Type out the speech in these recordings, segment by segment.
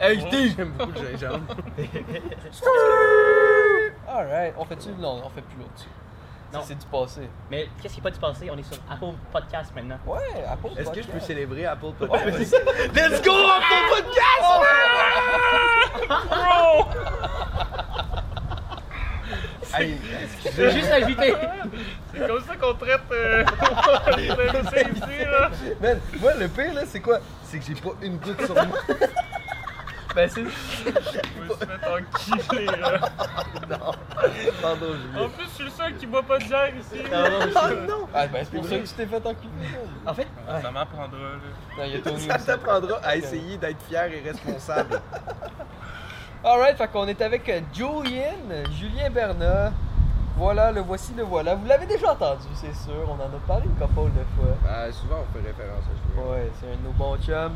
Hey! J'aime beaucoup le gingembre. Alright, on fait-tu? Non, on fait plus l'autre Non. c'est du passé. Mais qu'est-ce qui est pas du passé? On est sur Apple Podcast maintenant. Ouais, Apple Est-ce que je peux Podcast. célébrer Apple Ouais, Podcast? Let's go, Apple Podcast! Hey, Je veux juste inviter. C'est comme ça qu'on traite euh, les invités ici, là. Man, moi, le pire, là, c'est quoi? C'est que j'ai pas une goutte sur moi. Ben c'est... Je me suis fait enculer, là. non. Pardon, En plus, je suis le seul qui boit pas de bière ici. Oh non! Ah, ben c'est pour ça que tu t'es fait enculer. En fait, Ça m'apprendra, là. Non, il y a Tony Ça t'apprendra à essayer d'être fier et responsable. Alright, fait qu'on est avec euh, Julien, Julien Bernat. Voilà, le voici, le voilà. Vous l'avez déjà entendu, c'est sûr. On en a parlé une couple de fois. Euh, souvent, on fait référence à Julien. Ouais, c'est un de nos bons chums.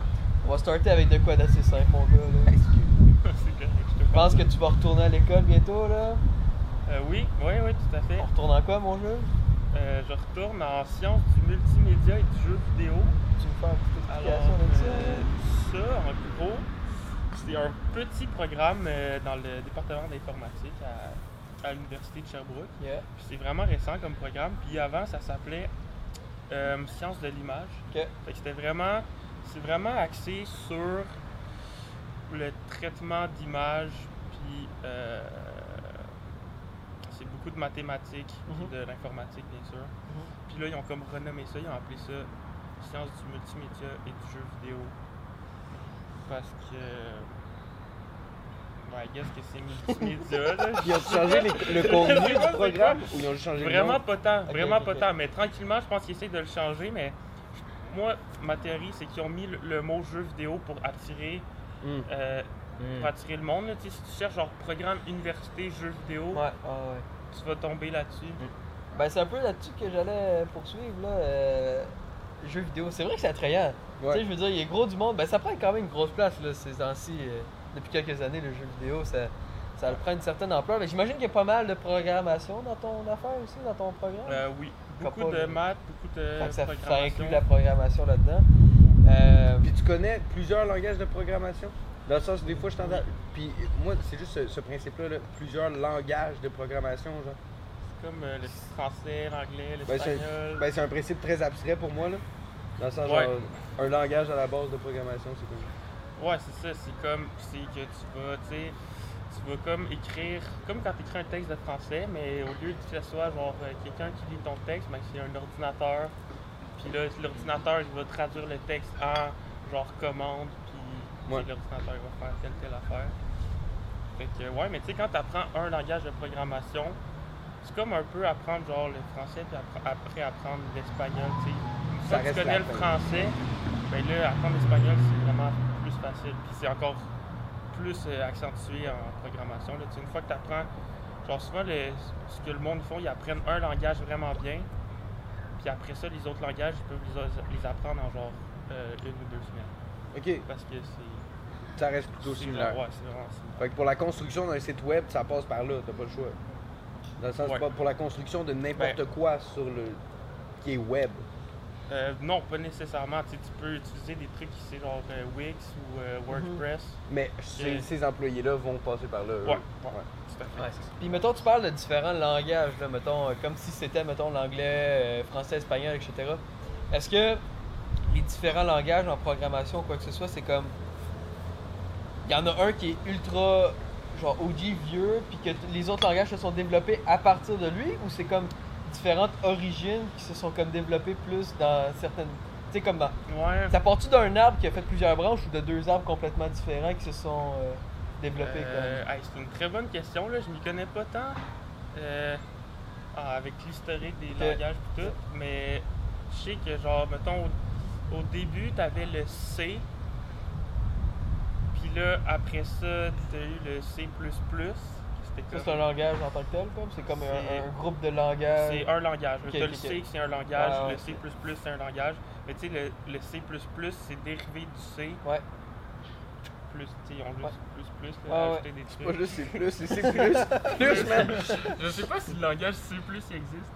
On va starter avec de quoi d'assez simple, mon gars. Là. C'est correct, je te pense que tu vas retourner à l'école bientôt, là. Euh, oui, oui, oui, tout à fait. On retourne en quoi, mon jeu? Euh, je retourne en sciences du multimédia et du jeu vidéo. Tu me fais une petite Alors, explication de ça? euh, ça, en gros, c'est un petit programme euh, dans le département d'informatique à, à l'Université de Sherbrooke. Yeah. C'est vraiment récent comme programme. Puis avant, ça s'appelait euh, Sciences de l'image. Ok. Fait que c'était vraiment, c'est vraiment axé sur le traitement d'images, puis euh, c'est beaucoup de mathématiques, puis Mhm. de l'informatique bien sûr. Mhm. Puis là, ils ont comme renommé ça, ils ont appelé ça Sciences du multimédia et du jeu vidéo. Parce que. Ouais, I guess que c'est multimédia là. Ils ont changé les- le contenu du programme ou ils ont changé le Vraiment nom? pas tant, vraiment pas tant. Mais tranquillement, je pense qu'ils essayent de le changer. Mais moi, ma théorie, c'est qu'ils ont mis le, le mot jeu vidéo pour attirer, Hmm. euh, hmm. pour attirer le monde. là. Si tu cherches genre programme université jeu vidéo, Ouais, ouais. tu vas tomber là-dessus. Ben, c'est un peu là-dessus que j'allais poursuivre, là. Euh, jeux vidéo. C'est vrai que c'est attrayant. Tu sais, je veux dire, il y a gros du monde. Ben, ça prend quand même une grosse place, là, ces temps-ci. euh, depuis quelques années, le jeu vidéo, ça, ça prend une certaine ampleur. Mais j'imagine qu'il y a pas mal de programmation dans ton affaire aussi, dans ton programme. Euh, oui, beaucoup de maths, beaucoup de Fait que ça, inclut la programmation là-dedans. Euh, Puis tu connais plusieurs langages de programmation? Dans le sens, des fois, je t'entends. Puis moi, c'est juste ce, ce principe-là, là, plusieurs langages de programmation, genre. Comme euh, le français, l'anglais, Ben, c'est l'espagnol. ben, c'est un principe très abstrait pour moi, là. Dans le sens, Ouais. genre, un langage à la base de programmation, c'est comme. Ouais, c'est ça. C'est comme, c'est que tu vas, tu sais, tu vas comme écrire, comme quand tu écris un texte de français, mais au lieu que ce soit genre euh, quelqu'un qui lit ton texte, ben, c'est un ordinateur. Puis là, l'ordinateur, il va traduire le texte en genre commande, puis Ouais. l'ordinateur il va faire telle telle affaire. Fait que, ouais, mais tu sais, quand tu apprends un langage de programmation, c'est comme un peu apprendre genre le français, puis après, apprendre l'espagnol, tu sais. Reste tu connais le français, ben là, apprendre l'espagnol, c'est vraiment plus facile. Puis c'est encore plus euh, accentué en programmation. Là. Une fois que tu apprends, genre souvent, le- ce que le monde font, ils apprennent un langage vraiment bien. Puis après ça, les autres langages, ils peuvent les, les apprendre en genre euh, une ou deux semaines. Ok, Parce que c'est. ça reste plutôt similaire. Ouais, c'est vraiment similaire. Fait que pour la construction d'un site web, ça passe par là, t'as pas le choix. Dans le sens, Ouais. pour la construction de n'importe Ben- quoi sur le. qui est web. Euh, non, pas nécessairement. Tu sais, tu peux utiliser des trucs qui c'est genre euh, Wix ou euh, WordPress. Mais ces, employés-là vont passer par là. Ouais, ouais, tout à fait. Ouais, c'est ça. Puis mettons, tu parles de différents langages, là, mettons, comme si c'était, mettons, l'anglais, euh, français, espagnol, etc. Est-ce que les différents langages en programmation, quoi que ce soit, c'est comme. Il y en a un qui est ultra, genre, OG vieux, puis que les autres langages se sont développés à partir de lui, ou c'est comme différentes origines qui se sont comme développées plus dans certaines. Tu sais, comme dans. Ouais. Ça part-tu d'un arbre qui a fait plusieurs branches ou de deux arbres complètement différents qui se sont euh, développés Euh, hey, c'est une très bonne question, là. je m'y connais pas tant euh, ah, avec l'historique des langages et tout, mais je sais que genre, mettons, au, au début, tu avais le C, puis là, après ça, tu as eu le C++. Ça, c'est un langage en tant que tel, comme C'est comme un, groupe de langages. C'est un langage. Tu le. C, c'est un langage. Ouais, le C++, c'est un langage. Mais tu sais, le, le C++, c'est dérivé du C. Ouais. Plus, tu sais, ont juste Ouais. plus, plus, Ouais, là, ouais. des trucs. Pas juste c'est plus, c'est plus. plus, man. Je sais pas si le langage C++ il existe.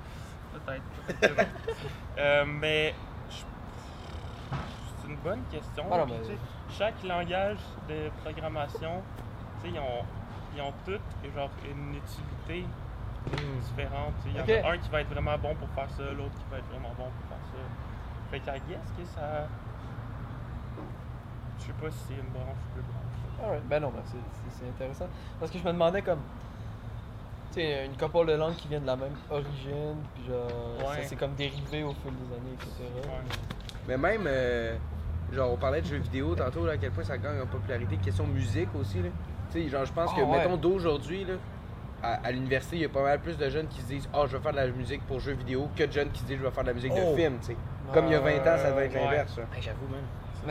Peut-être. Euh, mais c'est une bonne question. Ah non, Puis, mais- tu sais, Chaque langage de programmation, tu sais, ils ont, ils ont toutes genre, une utilité différente. tu sais. Il y en a un qui va être vraiment bon pour faire ça, l'autre qui va être vraiment bon pour faire ça. Fait qu'à guess que ça. Je sais pas si c'est une branche ou deux branches. Alright. Ben non, ben c'est- c'est c'est intéressant. Parce que je me demandais comme. Tu sais, une couple de langues qui viennent de la même origine, puis genre. Ouais. Ça s'est comme dérivé au fil des années, etc. Ouais. Mais même, euh, genre, on parlait de jeux vidéo tantôt, là, à quel point ça gagne en popularité. Question musique aussi, là. Tu sais, genre, je pense Ah, que, ouais. mettons, d'aujourd'hui, là, à, à l'université, il y a pas mal plus de jeunes qui se disent Ah, je vais faire de la musique pour jeux vidéo que de jeunes qui se disent Je vais faire de la musique Oh. de film, tu sais. Comme il y a 20 ans, ça devait être Ouais. l'inverse. J'avoue, man.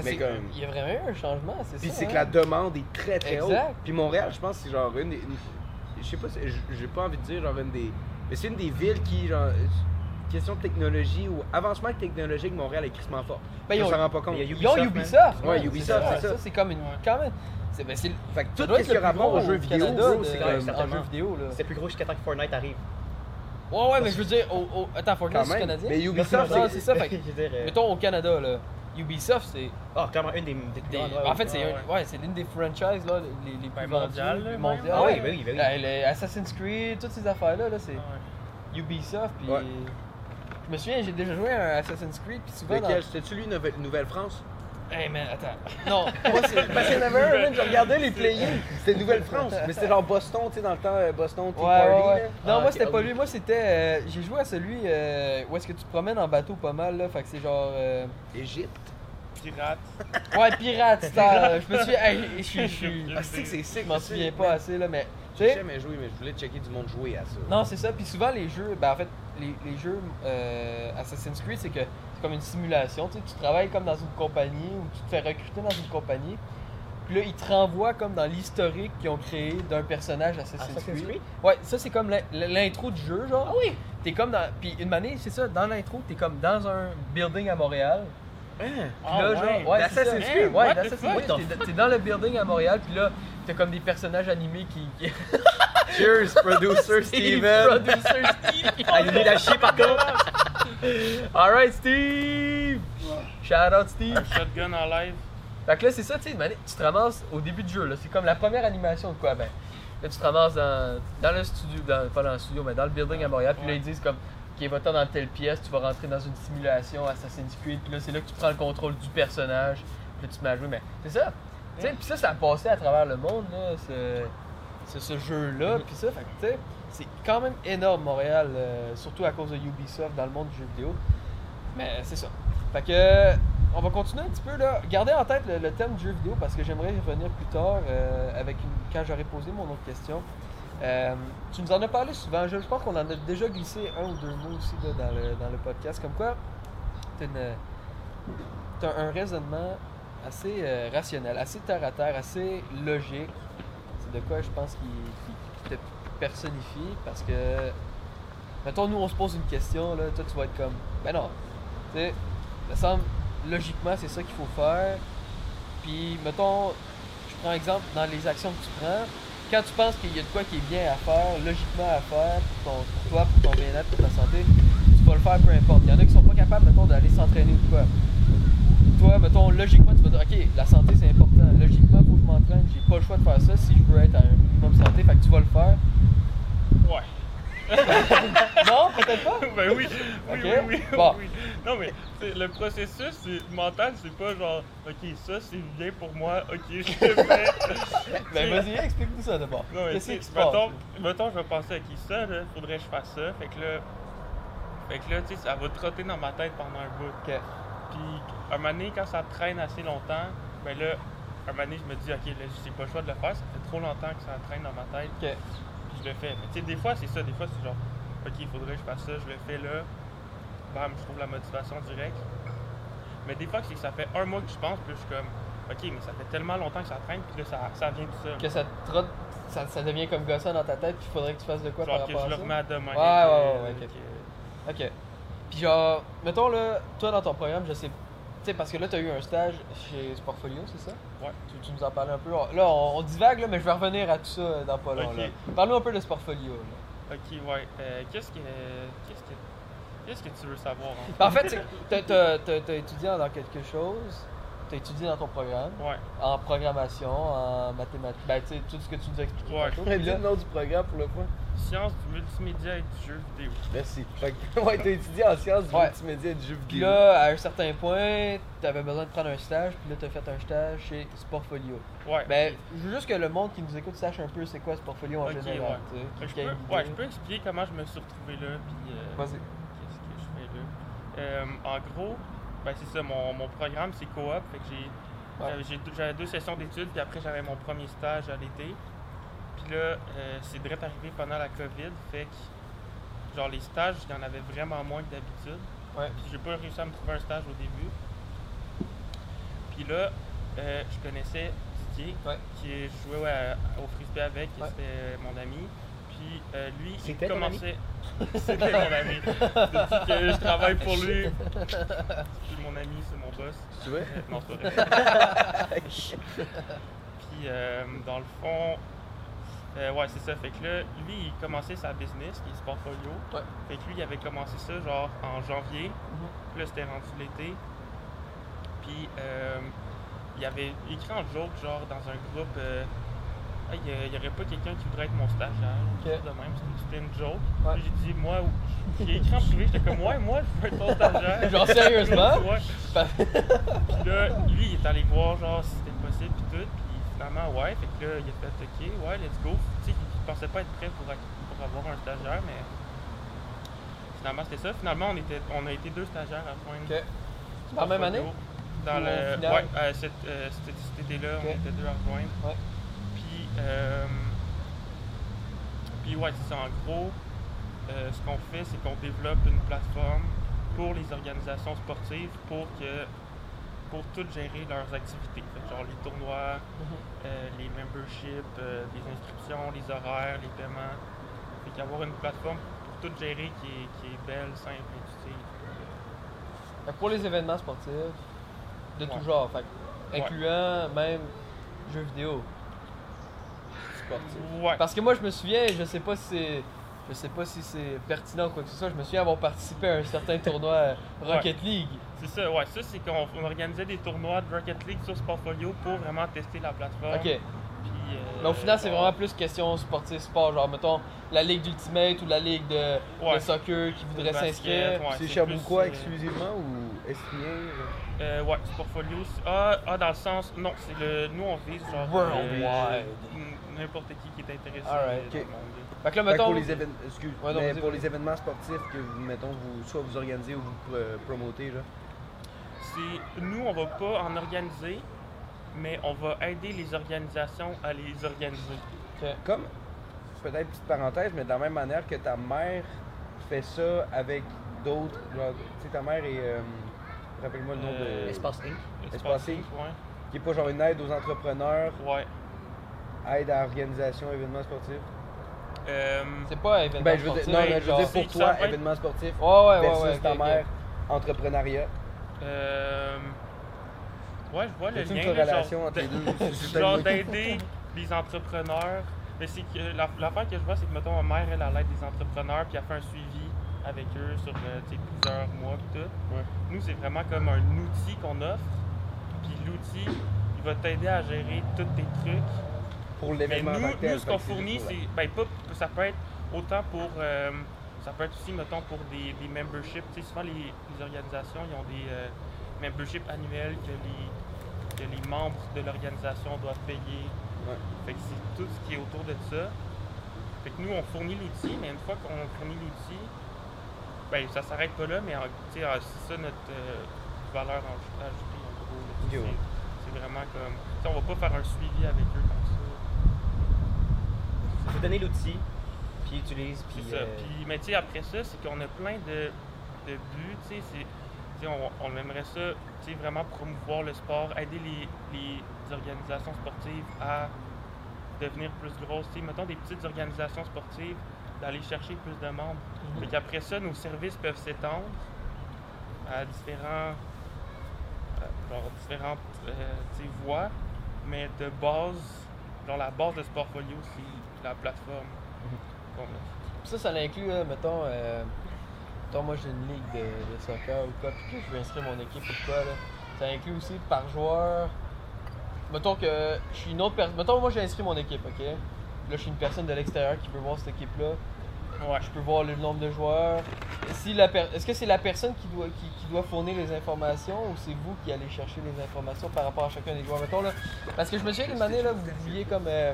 Mais, comme- il y a vraiment eu un changement, c'est ça. Puis c'est hein? que la demande est très très haute. Puis Montréal, je pense que c'est genre une des. une- je sais pas, j'ai pas envie de dire genre une des. Mais c'est une des villes qui, genre. Question de technologie ou avancement technologique, Montréal est crissement fort. Ben, ils on ont- s'en rend pas compte. il y a Ils ont Ubisoft, Ubisoft. Ouais, Ubisoft, c'est ça. c'est comme une. Ouais. Quand même. C'est ben, Fait que tout ce qui a rapport aux jeux au vidéo, c'est comme. certainement. vidéo, là. C'est plus gros jusqu'à temps que Fortnite arrive. Ouais, ouais, mais je veux dire, au, au- attends, Fortnite, c'est canadien? Mais Ubisoft, c'est ça, fait que- euh, Mettons au Canada, là. Ubisoft, c'est. Ah, clairement, une des, des, des- grandes, ouais, en fait, c'est ouais, ouais, c'est l'une des franchises là, les, les plus Ben, vendues, mondiales, même. Ah oui, Ouais. oui, oui. Assassin's Creed, toutes ces affaires-là, là, c'est Ouais. Ubisoft. Puis Ouais. je me souviens, j'ai déjà joué à un Assassin's Creed, puis souvent. Lequel? C'était-tu lui, Nouvelle- Nouvelle-France? Hey man, attends. Non, moi c'est. Parce qu'il y en avait un, man, je regardais les players. C'était Nouvelle-France. Mais c'était genre Boston, tu sais, dans le temps, euh, Boston, Tea Ouais, Party. ouais, ouais. là. Non, Ah, moi c'était pas lui. Moi c'était. euh, j'ai joué à celui euh, où est-ce que tu te promènes en bateau pas mal, là. Fait que c'est genre. euh, Égypte. Pirate. Ouais, pirate, style. Je me suis. Hey, je suis. Je suis. Ah, c'est que c'est sick. Je m'en ça, souviens pas assez, là, mais. Tu J'ai sais. jamais joué, mais je voulais checker du monde jouer à ça. Non, c'est ça. Puis souvent, les jeux, ben en fait, les, les jeux euh, Assassin's Creed, c'est que c'est comme une simulation. Tu sais, tu travailles comme dans une compagnie ou tu te fais recruter dans une compagnie. Puis là, ils te renvoient comme dans l'historique qu'ils ont créé d'un personnage Assassin's, Assassin's Creed. Creed? Ouais, ça, c'est comme l'in- l'intro du jeu, genre. Ah oui! T'es comme dans. Puis une année, c'est ça, dans l'intro, t'es comme dans un building à Montréal. Hein? Ah là, ouais, genre, ouais, c'est ça. d'Assassin's Creed? Ouais, d'Assassin's fuck? Creed. T'es- T'es dans le building à Montréal, puis là, t'as comme des personnages animés qui. Cheers, producer Steven. Producer Steve. Ah, il est nul à chier par contre! Alright, Steve! Shout out, Steve! Un shotgun en live. Fait que là, c'est ça, tu sais, tu te ramasses au début du jeu, là. C'est comme la première animation de quoi? Ben, là, tu te ramasses dans, dans le studio, dans, pas dans le studio, mais dans le building à Montréal. Puis là, ils disent comme, OK, va-t'en dans telle pièce, tu vas rentrer dans une simulation Assassin's Creed. Puis là, c'est là que tu prends le contrôle du personnage. Puis là, tu te mets à jouer. Mais c'est ça. Tu sais, puis ça, ça a passé à travers le monde, là, ce, jeu-là. Puis ça, fait que, tu sais, c'est quand même énorme, Montréal, euh, surtout à cause de Ubisoft dans le monde du jeu vidéo. Mais c'est ça. Fait que, euh, on va continuer un petit peu là. Gardez en tête le, le thème du jeu vidéo parce que j'aimerais y revenir plus tard euh, avec une- quand j'aurai posé mon autre question. Euh, tu nous en as parlé souvent. Je, pense qu'on en a déjà glissé un ou deux mots aussi dans, le, podcast. Comme quoi, une- t'as un raisonnement assez euh, rationnel, assez terre à terre, assez logique. C'est de quoi je pense qui, qui- qui te personnifie parce que, mettons, nous on se pose une question, là, toi tu vas être comme, ben non, tu sais, me semble, logiquement c'est ça qu'il faut faire. Puis, mettons, je prends exemple dans les actions que tu prends, quand tu penses qu'il y a de quoi qui est bien à faire, logiquement à faire pour, ton- toi, pour ton bien-être, pour ta santé, tu vas le faire peu importe. Il y en a qui sont pas capables, mettons, d'aller s'entraîner ou quoi. Toi, mettons, logiquement, tu vas dire, OK, la santé c'est important. Logiquement, faut que je m'entraîne. J'ai pas le choix de faire ça si je veux être à un minimum santé. Fait que tu vas le faire. Ouais. Non, peut-être pas. ben oui, oui, Ok. oui, oui, Bon. oui. Non, mais le processus mental, c'est pas genre, ok, ça c'est bien pour moi, ok, je le fais. Ben vas-y, explique-nous ça d'abord. Non, mais Qu'est-ce tu qui se sais, passe? mettons, mettons, je vais penser à qui ça, là, faudrait que je fasse ça. Fait que là, fait que là, tu sais, ça va trotter dans ma tête pendant un bout. Ok. Puis, un moment donné, quand ça traîne assez longtemps, ben là, un moment donné, je me dis, ok, là, j'ai pas le choix de le faire, ça fait trop longtemps que ça traîne dans ma tête, Ok. Je le fais. Mais tu sais, des fois, c'est ça, des fois, c'est genre, ok, il faudrait que je fasse ça, je le fais là, bam, je trouve la motivation directe. Mais des fois, c'est que ça fait un mois que je pense, puis je suis comme, ok, mais ça fait tellement longtemps que ça traîne, puis là, ça, ça vient tout seul. Que ça te trotte, ça, ça devient comme gossant dans ta tête, puis il faudrait que tu fasses de quoi Genre par que rapport je à le remets à demain. Ouais, ouais, ouais, que- ouais, ok. Ok. Puis genre, mettons là, toi dans ton programme, je sais, tu sais, parce que là, tu as eu un stage chez Sportfolio, c'est ça? Ouais. Tu, tu nous en parlais un peu. Là, on, on divague, là, mais je vais revenir à tout ça dans pas long. Ok. là. Parle-nous un peu de Sportfolio. Là. Ok, ouais. Euh, qu'est-ce que. Qu'est-ce que. Qu'est-ce que tu veux savoir en Ben, en fait, t'as- t'as étudié dans quelque chose, tu as étudié dans ton programme, Ouais. en programmation, en mathématiques, ben, tu sais, tout ce que tu nous as expliqué. Ouais. tantôt. Puis là- le nom du programme pour le point. Sciences du multimédia et du jeu vidéo. Merci. Fait que, ouais, t'as étudié en sciences du Ouais. multimédia et du jeu Puis vidéo. là, à un certain point, tu avais besoin de prendre un stage, puis là, tu as fait un stage chez Sportfolio. Ouais. Ben, je veux juste que le monde qui nous écoute sache un peu c'est quoi Sportfolio en Ok, général. ouais. tu sais, Fait que je peux, idée. ouais, je peux expliquer comment je me suis retrouvé là, puis euh, Vas-y. qu'est-ce que je fais là. Euh, en gros, ben c'est ça, mon, mon programme c'est coop, fait que j'ai Ouais. j'avais- j'ai deux- j'avais deux sessions d'études, puis après j'avais mon premier stage à l'été. Puis là, euh, c'est direct arrivé pendant la COVID, fait que genre les stages, il y en avait vraiment moins que d'habitude. Ouais. Puis j'ai pas réussi à me trouver un stage au début. Puis là, euh, je connaissais Didier, Ouais. qui jouait ouais, au frisbee avec, et c'était mon ami. Puis euh, lui, il commençait. C'était mon ami. Depuis que je travaille pour lui. Puis mon ami, c'est mon boss. Tu? Euh, non, c'est. Puis dans le fond, euh, ouais, c'est ça. Fait que là, lui, il commençait sa business, qui est Sportfolio. Ouais. Fait que lui, il avait commencé ça genre en janvier. Puis là, c'était rendu l'été. Puis euh, il avait écrit en joke, genre dans un groupe, euh, Ah, il y a- il y aurait pas quelqu'un qui voudrait être mon stagiaire. ou Ok. quelque chose de même. C'était- C'était une joke. Ouais. J'ai dit, moi, j'ai écrit en privé, j'étais comme, ouais, moi, je veux être ton stagiaire. Genre, sérieusement? ouais. Puis là, lui, il est allé voir genre si c'était possible puis tout, finalement ouais, fait que là, il a fait OK, ouais, let's go. Tu sais, il pensait pas être prêt pour, avoir un stagiaire, mais finalement c'était ça. Finalement, on était on a été deux stagiaires à joindre. Ok. Dans la même année? Dans le ouais, euh, cet, euh, cet- cet été-là, Ok. on était deux à rejoindre. Ouais. Puis euh, puis ouais, c'est ça en gros. ce qu'on fait, c'est qu'on développe une plateforme pour les organisations sportives pour que pour tout gérer leurs activités. Fait genre les tournois, Mhm. euh, les memberships, euh, les inscriptions, les horaires, les paiements. Fait qu'avoir une plateforme pour tout gérer qui est, qui est belle, simple, que Pour les événements sportifs, de tout genre, fait incluant même jeux vidéo. Sportifs. Ouais. Parce que moi, je me souviens, je sais pas si c'est. Je sais pas si c'est pertinent ou quoi que ce soit. Je me souviens avoir participé à un certain tournoi euh, Rocket League. C'est ça, ouais. Ça, c'est qu'on on organisait des tournois de Rocket League sur ce portfolio pour vraiment tester la plateforme. Ok. Puis, euh, Mais au final, c'est vraiment plus question sportive sport. Genre, mettons, la ligue d'Ultimate ou la ligue de, Ouais. de soccer qui voudrait s'inscrire. ouais, c'est plus, Cherbouquois euh, exclusivement ou Estimien? Euh, ouais, c'est portfolio. c'est- Ah, ah, dans le sens. Non, c'est le. Nous, on vise genre. Worldwide. n- N'importe qui qui est intéressé. Alright. dans le Ok. monde. Fait que là, Fait que mettons. pour les événements, excuse, Ouais, non, mais pour les événements sportifs que vous, mettons, vous, soit vous organisez ou vous euh, promotez, là. C'est nous, on va pas en organiser, mais on va aider les organisations à les organiser. Comme, peut-être petite parenthèse, mais de la même manière que ta mère fait ça avec d'autres, tu sais, ta mère est, euh, rappelle-moi le nom Euh, de... Espace Inc. Espace Inc. Inc, ouais. Qui est pas genre une aide aux entrepreneurs, Ouais. aide à organisation, événements sportifs. Euh, C'est pas événement Ben, je veux dire, sportif, non, mais je veux dire c'est pour toi, être- événements sportifs Ouais, ouais, ouais, versus ouais. ok, ta mère, entrepreneuriat. euh, ouais, je vois le C'est lien. une corrélation genre, entre les de- deux. Genre d'aider les entrepreneurs. Mais c'est que la- l'affaire que je vois, c'est que mettons ma mère, elle, elle aide des entrepreneurs, puis elle fait un suivi avec eux sur euh, plusieurs mois puis tout. Ouais. Nous, c'est vraiment comme un outil qu'on offre. Puis l'outil, il va t'aider à gérer tous tes trucs. Pour l'événement nous, nous, ce qu'on fournit, c'est. Ben, pas, ça peut être autant pour. euh, ça peut être aussi, mettons, pour des, des memberships. Tu sais, souvent, les, les organisations, ils ont des euh, memberships annuels que les, que les membres de l'organisation doivent payer. Ouais. Fait que c'est tout ce qui est autour de ça. Fait que nous, on fournit l'outil, mais une fois qu'on fournit l'outil, ben, ça s'arrête pas là, mais euh, c'est ça notre euh, valeur aj- ajoutée, en gros. C'est- vraiment comme. on va pas faire un suivi avec eux. Vous donnez l'outil, puis. C'est ça. euh, Puis, mais tu sais, après ça, c'est qu'on a plein de, de buts. Tu sais, c'est- tu sais, on, on aimerait ça, vraiment promouvoir le sport, aider les, les organisations sportives à devenir plus grosses. Tu sais, mettons des petites organisations sportives, d'aller chercher plus de membres. Fait qu'après ça, nos services peuvent s'étendre à différents, euh, genre différentes euh, voies, mais de base, genre la base de ce portfolio, c'est la plateforme a. Ça, ça l'inclut, là, mettons, euh, mettons, moi j'ai une ligue de, de soccer ou quoi, puis que je veux inscrire mon équipe ou quoi, là. ça inclut aussi par joueur. Mettons que je suis une autre personne. Mettons, moi j'ai inscrit mon équipe, ok? Là, je suis une personne de l'extérieur qui veut voir cette équipe-là. Ouais. Je peux voir le nombre de joueurs. Si la per- Est-ce que c'est la personne qui doit, qui, qui doit fournir les informations ou c'est vous qui allez chercher les informations par rapport à chacun des joueurs? Mettons, là, parce que je me souviens qu'une année, là, vous vouliez comme. euh,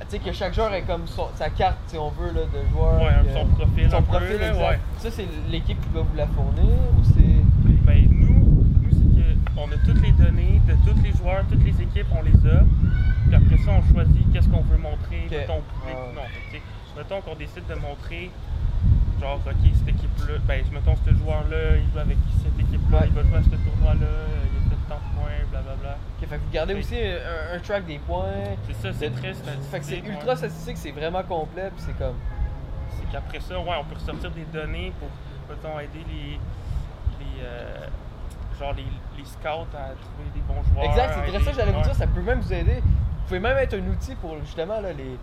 tu sais, que chaque joueur ait comme son- sa carte, si on veut, là, de joueur. Ouais, que- son profil. son un profil, exact. ouais. Ça, c'est l'équipe qui doit vous la fournir ou c'est. Ben, nous, nous c'est que on a toutes les données de tous les joueurs, toutes les équipes, on les a. Puis après ça, on choisit qu'est-ce qu'on veut montrer. Ok. Mettons, au public. Ah. Non, fait que, tu sais, mettons qu'on décide de montrer, genre, ok, cette équipe-là, ben, mettons, ce joueur-là, il joue avec cette équipe-là, Ouais. il va jouer à ce tournoi-là, tant de points, blablabla. Ok, fait que vous gardez aussi un, un track des points. C'est ça, c'est très statistique. Fait que c'est ouais. ultra statistique, c'est vraiment complet, puis c'est comme. C'est qu'après ça, ouais, on peut ressortir des données pour, mettons, aider les. les euh, genre les, les scouts à trouver des bons joueurs. Exact, c'est vrai aider- ça, j'allais vous ouais. dire, ça peut même vous aider. Vous pouvez même être un outil pour justement là, les,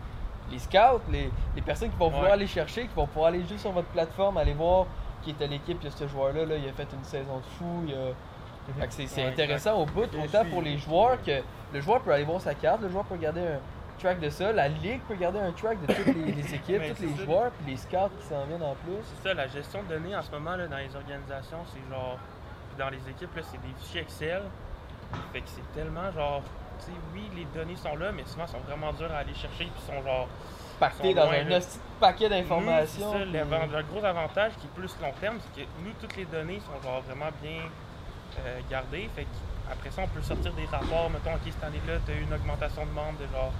les scouts, les, les personnes qui vont vouloir Ouais. aller chercher, qui vont pouvoir aller juste sur votre plateforme, aller voir qui est à l'équipe, il y a ce joueur-là, là, il a fait une saison de fou. Il a... Fait que c'est c'est Ouais, intéressant au bout, autant suis- pour les joueurs que le joueur peut aller voir sa carte, le joueur peut regarder un track de ça, la ligue peut regarder un track de toutes les, les équipes, tous les ça. joueurs, puis les scouts qui s'en viennent en plus. C'est ça, la gestion de données en ce moment là, dans les organisations, c'est genre. Dans les équipes, là, c'est des fichiers Excel. Fait que c'est tellement genre. Tu sais, oui, les données sont là, mais souvent, elles sont vraiment dures à aller chercher, puis sont genre. Pacté Sont dans un de paquet Nous, d'informations. c'est ça, puis- l'avan- le gros avantage qui est plus long terme, c'est que nous, toutes les données sont genre vraiment bien euh, gardées. Fait que après ça, on peut sortir des rapports. Mettons, OK, cette année-là, tu as eu une augmentation de membres de genre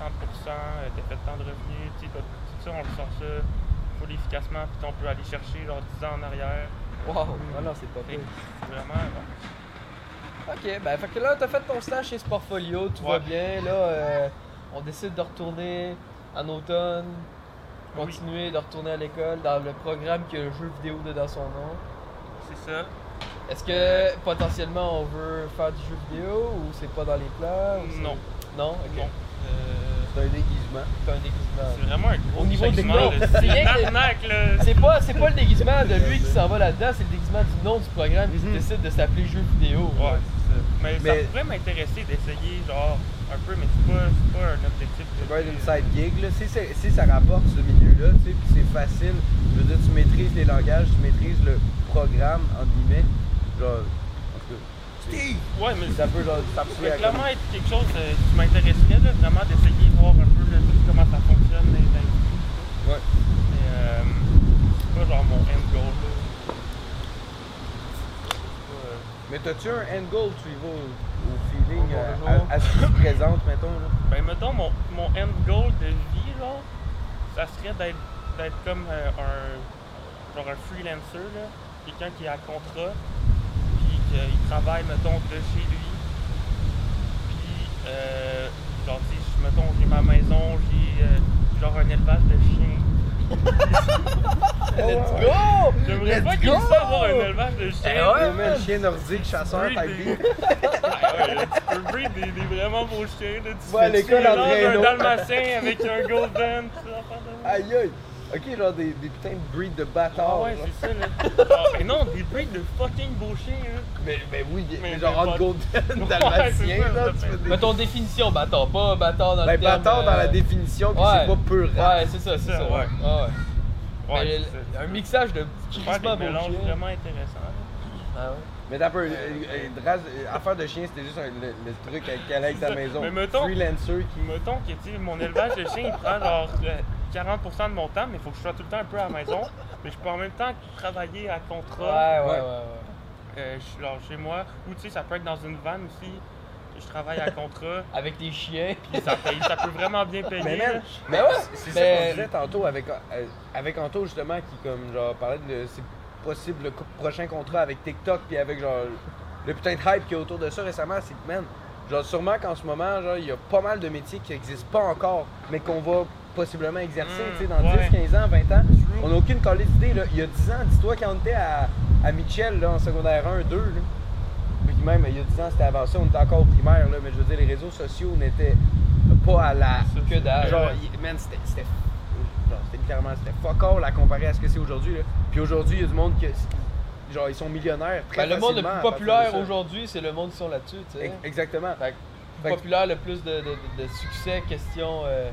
30%, tu as fait tant de revenus. tu sais, t'as- Tout ça, on le sort ça full efficacement. Puis on peut aller chercher genre 10 ans en arrière. Wow, ah non, c'est pas Fait pire. c'est vraiment. ouais. Ok, ben fait que là, t'as fait ton stage chez Sportfolio, tout va bien. Là, euh, on décide de retourner en automne, Oui. continuer de retourner à l'école dans le programme qui a un jeu vidéo de dans son nom. C'est ça. Est-ce que potentiellement on veut faire du jeu vidéo ou c'est pas dans les plans ou c'est- Non. Non, ok. Non. Euh, C'est un déguisement. C'est un déguisement. c'est vraiment un gros Au niveau déguisement, c'est C'est rien que- une arnaque, là. C'est pas, c'est pas le déguisement de lui qui s'en va là-dedans, c'est le déguisement du nom du programme qui Mhm. décide de s'appeler jeu vidéo. Ouais, c'est ça. Mais, Mais- ça pourrait m'intéresser d'essayer, genre, un peu, mais c'est pas, c'est pas un objectif. C'est pas une side gig, là. Si, c'est- si ça rapporte ce milieu-là, tu sais, puis c'est facile, je veux dire, tu maîtrises les langages, tu maîtrises le programme, entre guillemets, genre, Steve! Ouais, mais Ça peut, genre, ça clairement être quelque chose euh, qui m'intéresserait, là, vraiment d'essayer de voir un peu là, comment ça fonctionne dans les. Ouais. Mais euh, c'est pas genre mon end goal, là. Pas, euh, Mais t'as-tu un end goal, tu y vas au, au feeling, euh, à, à ce qui se présente, mettons, là? Ben, mettons, mon, mon end goal de vie, genre, ça serait d'être, d'être comme un, genre un freelancer, là. Quelqu'un qui est à contrat, qu'il travaille, mettons, de chez lui. Puis, euh, genre, tu sais, mettons, j'ai ma maison, j'ai euh, genre un élevage de chiens. Let's go! J'aimerais pas qu'il ça avoir un élevage de Eh chiens. ouais, Ouais, mais le chien nordique, chasseur. Ah ouais, tu peux breed des, des vraiment beaux chiens, là. Tu à fais- l'école en un dalmatien avec un golden. Aïe aïe! Ok, genre des, des putains de breed de Ah bâtards. ouais, là. c'est ça, là. Ah, mais non, des breeds de fucking beaux chiens, hein. Mais, mais oui, mais Mais- genre pas- golden, Ouais, dalmatien, ça, là, tu fais des... Mais ton définition, bâtard, pas bâtard dans le Ben, terme, bâtard dans euh, la définition, que ouais. c'est pas pur rap. Ouais, c'est ça, c'est Ça, ça. ouais. Ouais, ouais. Ouais, Mais c'est ça. un mixage de Ouais, crissement des beau mélanges chien. vraiment intéressants. là. Ah ouais. Mais d'abord, euh, euh, euh, affaire de chien, c'était juste un- le, le truc avec, qu'elle a avec ta maison. Mais mettons- Freelancer qui. Mettons que tu sais, mon élevage de chiens, il prend genre euh, 40% de mon temps, mais il faut que je sois tout le temps un peu à la maison. Mais je peux en même temps travailler à contrat. ouais, ouais, Ouais. ouais. Euh, je suis genre chez moi. Ou tu sais, ça peut être dans une van aussi. Je travaille à contrat. Avec des chiens. Puis ça, paye, ça peut vraiment bien payer. Mais man, mais ouais, c'est ça qu'on disait tantôt avec, euh, avec Anto justement qui comme genre parlait de c'est possible le co- prochain contrat avec TikTok puis avec genre le putain de hype qui est autour de ça récemment, c'est que man, genre sûrement qu'en ce moment genre il y a pas mal de métiers qui existent pas encore mais qu'on va possiblement exercer Mm, tu sais dans ouais. 10, 15 ans, 20 ans. On n'a aucune collée d'idée là. Il y a 10 ans, dis-toi quand on était à, à Mitchell là, en secondaire 1, 2 là. Puis même il y a 10 ans c'était avancé, on était encore au primaire là, mais je veux dire les réseaux sociaux n'étaient pas à la Que dalle. Genre, il- man, c'était. C'était genre, c'était fuck all à comparer à ce que c'est aujourd'hui. là. Puis aujourd'hui, il y a du monde qui. genre, ils sont millionnaires très Ben, le monde le plus populaire aujourd'hui, c'est le monde qui sont là-dessus, tu sais. Ex- Exactement. Fait que- populaire, le plus de, de, de- de succès, question. euh,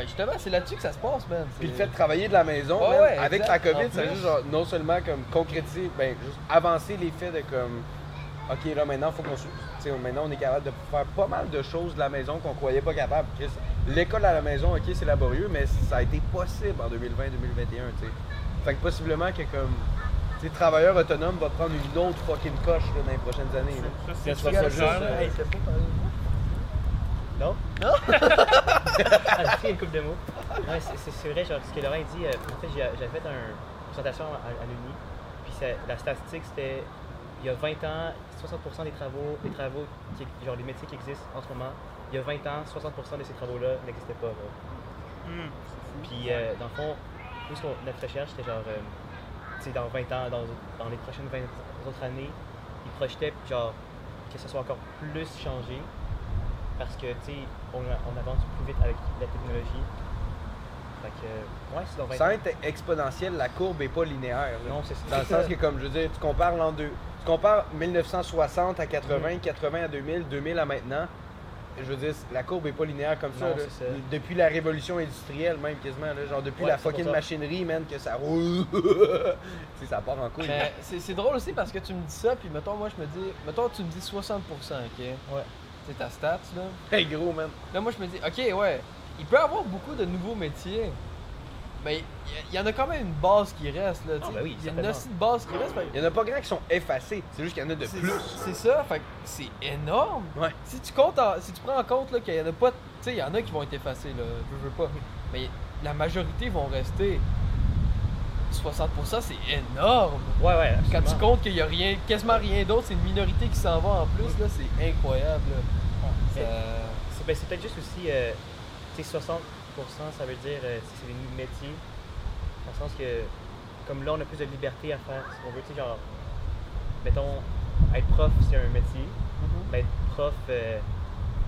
Ben justement, c'est là-dessus que ça se passe, man. Puis le fait de travailler de la maison, Ouais, man, ouais, avec exact. la COVID, ça juste genre, non seulement comme concrétiser, ben juste avancer les faits de comme OK, là maintenant, faut qu'on se- tu sais, maintenant on est capable de faire pas mal de choses de la maison qu'on croyait pas capable. L'école à la maison, OK, c'est laborieux, mais ça a été possible en 2020-2021, tu sais. Fait que possiblement que comme tu sais, travailleur autonome va prendre une autre fucking coche là, dans les prochaines années. Ça, c'est ça, juste. clair, là. Hey, t'as pas parlé de moi? Non? Non? ah, j'ai fait une couple de mots. Ouais, c'est- vrai, genre, ce que Laurent a dit, euh, en fait, j'avais fait un- une présentation à, à l'Uni, puis ça- la statistique, c'était, il y a 20 ans, 60% des travaux, des travaux, qui, genre les métiers qui existent en ce moment, il y a 20 ans, 60% de ces travaux-là n'existaient pas. là. Hum, Puis, euh, dans le fond, nous, ce notre recherche, c'était genre, euh, tu sais, dans 20 ans, dans, dans les prochaines 20 autres années, ils projetaient, genre, que ça soit encore plus changé. Parce que, tu sais, on, on avance plus vite avec la technologie. Fait que, ouais, c'est dans 20 Sans ans. être exponentiel, la courbe est pas linéaire. là. Non, c'est Dans le sens ça. que, comme je veux dire, tu compares l'an 2. Tu compares 1960 à 80, Mm. 80 à 2000, 2000 à maintenant. Je veux dire, la courbe est pas linéaire comme ça. Non, c'est ça. Depuis la révolution industrielle, même quasiment. là, genre, depuis Ouais, la fucking ça. machinerie, man, que ça roule. tu sais, ça part en couille. Mais c'est c'est drôle aussi parce que tu me dis ça, puis mettons, moi je me dis, mettons, tu me dis 60%, ok? Ouais. C'est ta stats, là. Hey, gros, man. Là, moi je me dis, ok, ouais, il peut y avoir beaucoup de nouveaux métiers, mais il y, en a quand même une base qui reste, là. ben oui, il y a une hostie de base qui reste. Il y en a pas grand qui sont effacés. C'est juste qu'il y en a de plus. C'est ça, fait que c'est énorme. Ouais. Si tu comptes, en- si tu prends en compte là, qu'il y en a pas, tu sais, il y en a qui vont être effacés, là, je veux pas, mais la majorité vont rester. 60%, c'est énorme. Ouais, ouais. Quand tu absolument. comptes qu'il y a rien, quasiment rien d'autre, c'est une minorité qui s'en va en plus, là, c'est incroyable. C'est ben, c'est peut-être juste aussi, euh, tu sais, 60%, ça veut dire, euh, c'est des métiers. Dans le sens que, comme là, on a plus de liberté à faire ce qu'on veut. Tu sais, genre, mettons, être prof, c'est un métier. Mais être prof euh,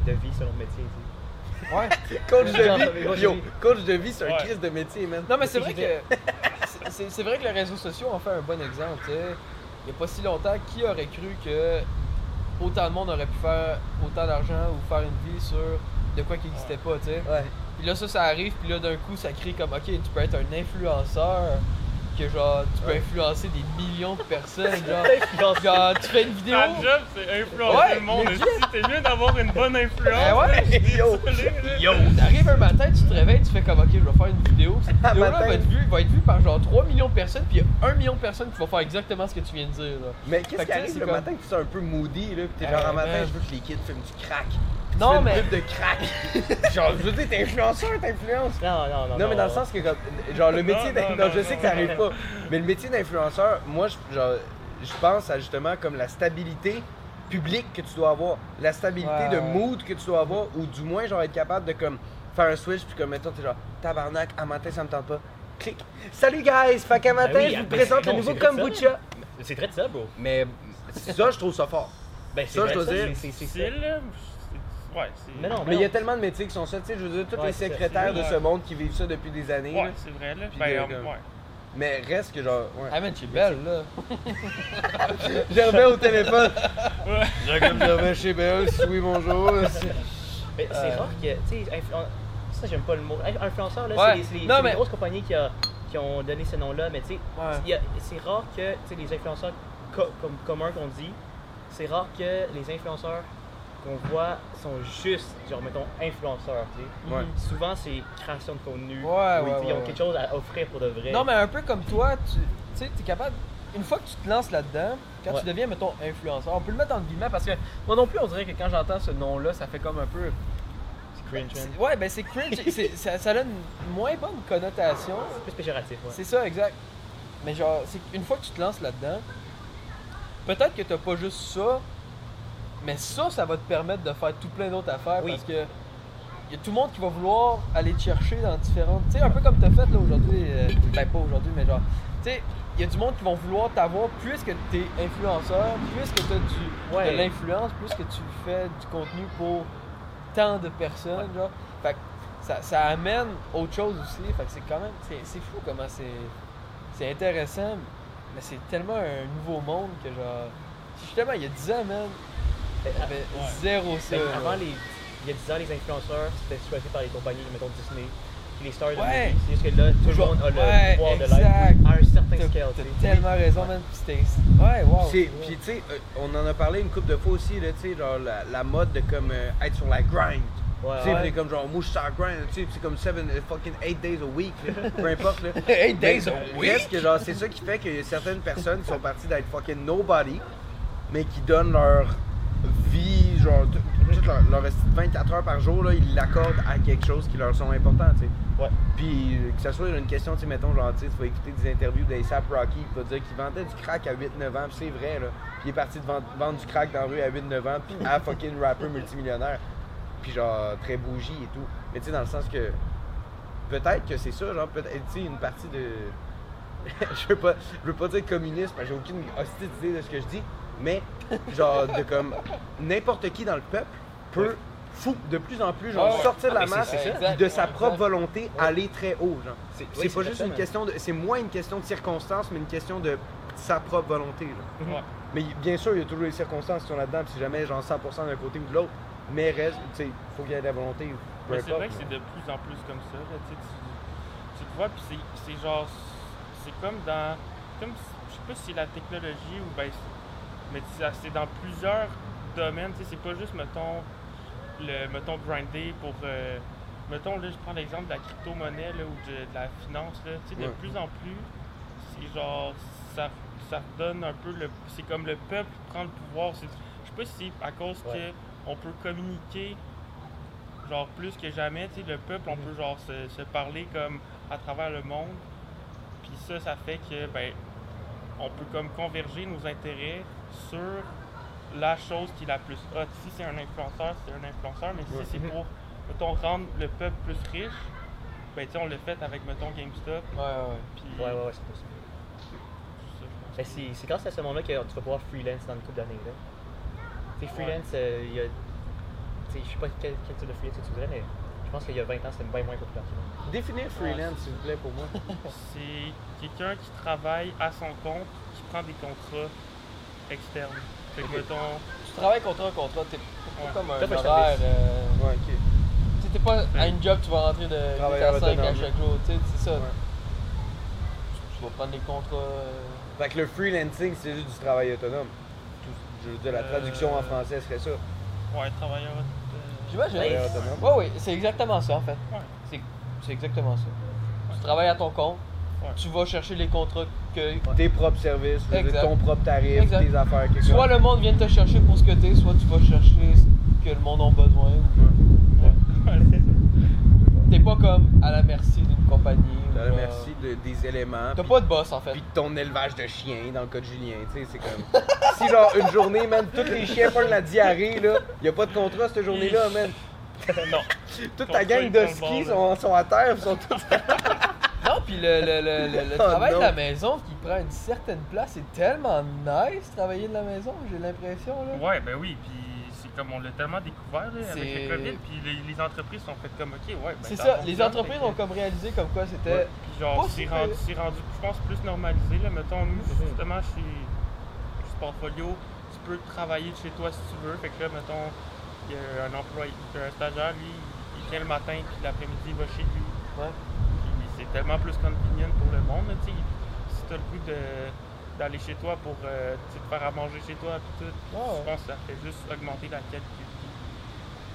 de vie, c'est un autre métier. tu sais. Ouais. Coach de vie, coach de yo, vie. coach de vie, c'est un Ouais. crise de métier, man. Non, mais c'est vrai que. C'est- vrai que les réseaux sociaux ont fait un bon exemple. tu sais. Il n'y a pas si longtemps, qui aurait cru que autant de monde aurait pu faire autant d'argent ou faire une vie sur de quoi qui n'existait pas, tu sais? Ouais. Puis là, ça, ça arrive, puis là, d'un coup, ça crée comme, ok, tu peux être un influenceur, que genre, tu peux Ouais. influencer des millions de personnes, genre. Genre, tu fais une vidéo. Ta job, c'est influencer Ouais, le monde. Si t'es mieux d'avoir une bonne influence. Eh ouais. Yo. Yo, t'arrives un matin, tu te réveilles, tu fais comme ok, je vais faire une vidéo. Cette vidéo-là matin. va être, vue, va être vue par genre 3 millions de personnes, puis il y a 1 million de personnes qui vont faire exactement ce que tu viens de dire. Là. Mais qu'est-ce que qui arrive c'est le comme- matin que tu es un peu moody, là, pis t'es genre, un matin, man. je veux que les kids fument du crack? Non, mais- une pub de crack. genre, je veux dire, t'es influenceur, t'influences. Non, non, non. Non, mais dans le sens que, comme, genre, le métier Non, non, je non, sais que ça arrive pas, mais le métier d'influenceur, moi, je, genre, je pense à justement comme la stabilité publique que tu dois avoir, la stabilité Ouais, de mood que tu dois avoir, ou du moins, genre, être capable de, comme, faire un switch, puis comme, mettons, t'es genre, tabarnak, à matin, ça me tente pas. Clic. Salut, guys! Fait qu'à matin, Ben oui, je vous ben, présente le nouveau kombucha. C'est très de ça, bro. Mais ça, je trouve ça fort. Ben, c'est Ça, je dois dire, c'est- c'est- ouais. Mais non, Mais il y a tellement de métiers qui sont ça, tu sais, je veux dire, tous Ouais, les secrétaires de ce monde qui vivent ça depuis des années. là. Ouais, c'est vrai, là. Puis Ben, euh, comme- ouais. Mais reste que genre, ouais. Ah, man, tu es belle, là. Gervais au téléphone. Ouais. Jacob Gervais chez Belle, oui, bonjour. Mais c'est Euh. rare que, tu sais, influ- ça j'aime pas le mot. Inf- Influenceur, là, Ouais. c'est les, Non, mais- grosses compagnies qui, a- qui ont donné ce nom-là, mais tu sais, a- c'est rare que, tu sais, les influenceurs co- comme communs qu'on dit, c'est rare que les influenceurs qu'on voit sont juste, genre, mettons, influenceurs, tu sais. Ouais. Souvent, c'est création de contenu. Ouais, où ouais, ils- ont ouais. quelque chose à offrir pour de vrai. Non, mais un peu comme toi, tu tu sais, t'es capable. Une fois que tu te lances là-dedans, quand Ouais. tu deviens, mettons, influenceur, on peut le mettre en guillemets parce que moi non plus, on dirait que quand j'entends ce nom-là, ça fait comme un peu. C'est cringe, man. C'est- Ouais, ben c'est cringe, ça, ça donne une moins bonne connotation. C'est plus péjoratif, ouais. C'est ça, exact. Mais genre, c'est une fois que tu te lances là-dedans, peut-être que t'as pas juste ça, mais ça, ça va te permettre de faire tout plein d'autres affaires Oui. parce que y a tout le monde qui va vouloir aller te chercher dans différentes. Tu sais, un peu comme t'as fait là aujourd'hui, euh, ben pas aujourd'hui, mais genre, tu sais, il y a du monde qui vont vouloir t'avoir puisque t'es influenceur, puisque t'as du, Ouais. de l'influence, puisque tu fais du contenu pour tant de personnes, genre. Fait que ça, ça amène autre chose aussi. Fait que c'est quand même, c'est c'est fou comment c'est, c'est intéressant. mais c'est tellement un nouveau monde que genre. Justement, il y a 10 ans, man, avait Ouais. zéro ça. Ben, avant, les, il y a 10 ans, les influenceurs, c'était choisi par les compagnies, mettons Disney, puis les stars de Ouais. C'est juste que là, tout le monde a le ouais, pouvoir de exact. live à un certain T'as scale. t'as tellement raison, man. Puis c'était. Ouais, wow. C'est- Puis tu sais, euh, on en a parlé une couple de fois aussi, là, tu sais, genre la, la mode de comme euh, être sur la grind. Ouais, Tu sais, ouais. comme genre, moi je suis sur la grind, tu sais, c'est comme 7, fucking 8 days a week, là, peu importe, là. Eight days Mais a week? reste que genre, c'est ça qui fait a certaines personnes qui sont parties d'être fucking nobody, mais qui donnent leur genre, leur, leur reste 24 heures par jour, là, ils l'accordent à quelque chose qui leur sont importants, tu sais. Ouais. Puis euh, que ça soit une question, tu sais, mettons, genre, tu vas écouter des interviews d'ASAP Rocky, il va dire qu'il vendait du crack à 8-9 ans, puis c'est vrai, là. Puis il est parti de vendre, vendre du crack dans la rue à 8-9 ans, puis à fucking rapper multimillionnaire. Puis genre, très bougie et tout. Mais tu sais, dans le sens que, peut-être que c'est ça, genre, peut-être, tu sais, une partie de... je veux pas, je veux pas dire communiste, parce que j'ai aucune hostie d'idée de ce que je dis, mais genre, de comme, n'importe qui dans le peuple peut fou de plus en plus genre Ouais. sortir de la Ah, c'est- masse puis de sa propre volonté aller très haut genre C'est- oui, pas juste une question de c'est moins une question de circonstances mais une question de sa propre volonté genre. Ouais. mais bien sûr il y a toujours les circonstances qui sont là-dedans puis c'est jamais genre 100% d'un côté ou de l'autre mais reste tu sais faut qu'il y ait de la volonté c'est vrai que c'est de plus en plus comme ça. Là, tu, sais, tu, vois, puis c'est- c'est genre. C'est comme dans. Comme, je sais pas si c'est la technologie ou ben. Mais c'est dans plusieurs domaines. C'est pas juste, mettons, le, mettons, grinder pour. euh, mettons, là, je prends l'exemple de la crypto-monnaie ou de, de la finance. Là, de plus en plus, c'est genre. Ça, ça donne un peu le. C'est comme le peuple prend le pouvoir. Je sais pas si c'est à cause Ouais. que on peut communiquer genre plus que jamais, tu sais, le peuple, on peut genre se, se parler comme à travers le monde. Puis ça, ça fait que ben on peut comme converger nos intérêts sur la chose qui est la plus hot. Si c'est un influenceur, c'est un influenceur, mais Ouais. si c'est pour, mettons, rendre le peuple plus riche, ben tu sais, on l'a fait avec, mettons, GameStop. Ouais, ouais, ouais. Puis Ouais, ouais, ouais, c'est possible. tout ça, je pense. Ben, c'est c'est grâce à ce moment-là que tu vas pouvoir freelance dans une couple d'années. là. Tu sais, freelance, euh, il y a. Tu sais, je sais pas quel, quel type de freelance que tu voudrais, mais je pense qu'il y a 20 ans, c'était bien moins populaire. définir freelance s'il vous plaît pour moi C'est quelqu'un qui travaille à son compte, qui prend des contrats externes. Fait que, mettons, Tu travailles contre un contrat, t'es pas Ouais. comme un horaire. euh, ouais ok Tu sais, t'es pas à une job, tu vas rentrer de 8 Travailleur à 5 à autonome. chaque jour. Tu sais, c'est ça. Ouais. Tu, tu vas prendre des contrats. euh, fait que le freelancing c'est juste du travail autonome Tout- je veux dire la Euh, traduction en français serait ça ouais, travailleur. euh, J'imagine. travailleur autonome Ouais, oui, c'est exactement ça en fait. Ouais. C'est, c'est exactement ça. Tu travailles à ton compte, Ouais. tu vas chercher les contrats que. tes propres services, Exact. ton propre tarif, Exact. tes affaires, quelque Soit le monde vient te chercher pour ce que t'es, soit tu vas chercher ce que le monde a besoin. ou- Ouais. T'es pas comme à la merci d'une compagnie. ou T'as genre- merci de- des éléments. T'as pas de boss en fait. Puis de ton élevage de chiens, dans le cas de Julien, tu sais, c'est comme... si genre une journée, man, tous les chiens prennent la diarrhée, là, y a pas de contrat cette journée-là, man. non. Toute ta gang de ski sont, sont à terre, ils sont tous... Puis le, le, le, le- le Oh travail non. de la maison qui prend une certaine place, c'est tellement nice travailler de la maison, j'ai l'impression là. Ouais, ben oui, puis c'est comme on l'a tellement découvert là, avec C'est- le COVID, puis les, les entreprises sont faites comme ok, ouais. Ben, c'est ça les entreprises ont comme réalisé comme quoi c'était. Ouais. Puis genre, c'est rendu, rendu, je pense, plus normalisé. Là. Mettons, nous, justement, chez, chez Sportfolio, tu peux travailler de chez toi si tu veux. Fait que là, mettons, il y a un employé, un stagiaire, lui, il vient le matin, puis l'après-midi, il va chez lui. Ouais. C'est tellement plus convenient pour le monde. là. Si tu as le goût d'aller chez toi pour euh, te faire à manger chez toi, tout, ouais. je pense que ça fait juste augmenter la qualité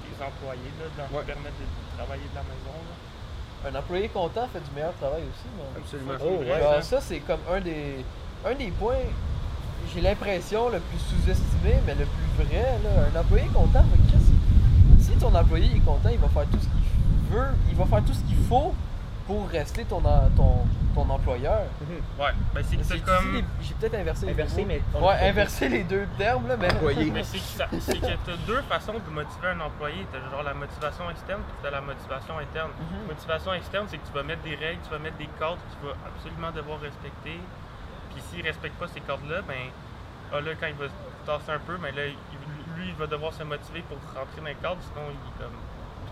des employés, là, de leur Ouais. permettre de travailler de la maison. Là. Un employé content fait du meilleur travail aussi. Absolument. Ça, c'est Oh, vrai, ouais. Alors, ça. ça, c'est comme un des, un des points, j'ai l'impression, le plus sous-estimé, mais le plus vrai. Là. Un employé content, mais Chris, si ton employé est content, il va faire tout ce qu'il veut, il va faire tout ce qu'il faut pour rester ton, ton, ton employeur. Ouais, ben c'est comme. les- j'ai peut-être inversé les Inversé, mots. mais Ouais, inverser les deux termes, là, mais. Employé. Mais c'est que, ça- c'est que t'as deux façons de motiver un employé. T'as genre la motivation externe, puis t'as la motivation interne. Mhm. Motivation externe, c'est que tu vas mettre des règles, tu vas mettre des cadres que tu vas absolument devoir respecter. Puis s'il respecte pas ces cadres-là, ben ah là, quand il va se tasser un peu, mais là, il- lui, il va devoir se motiver pour rentrer dans les cadres, sinon il est comme.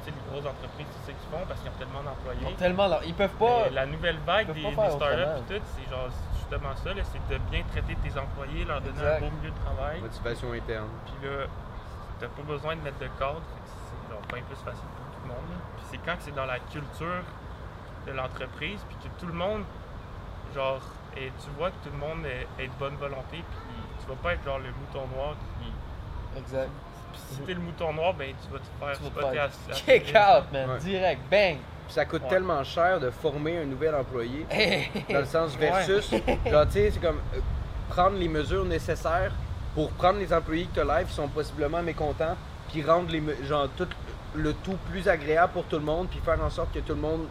Tu sais, les grosses entreprises, c'est ça qu'ils font parce qu'ils ont tellement Ils d'employés. ont tellement Ils peuvent pas. Mais la nouvelle vague ils des, startups et tout, c'est genre justement ça, c'est de bien traiter tes employés, leur donner Exact. un beau milieu de travail. Motivation interne. Puis là, t'as pas besoin de mettre de cadre, c'est genre bien plus facile pour tout le monde. Puis c'est quand que c'est dans la culture de l'entreprise, puis que tout le monde, genre, et tu vois que tout le monde est, est de bonne volonté, puis tu vas pas être genre le mouton noir qui. Exact. Puis si t'es le mouton noir, ben tu vas te faire Tu vas te spotter faire à- à- Kick out, man. Ouais. Direct. Bang. Puis ça coûte Ouais. tellement cher de former un nouvel employé. Dans le sens versus, genre, tu sais, c'est comme euh, prendre les mesures nécessaires pour prendre les employés que tu as live qui sont possiblement mécontents, puis rendre les, me- genre, tout le tout plus agréable pour tout le monde, puis faire en sorte que tout le monde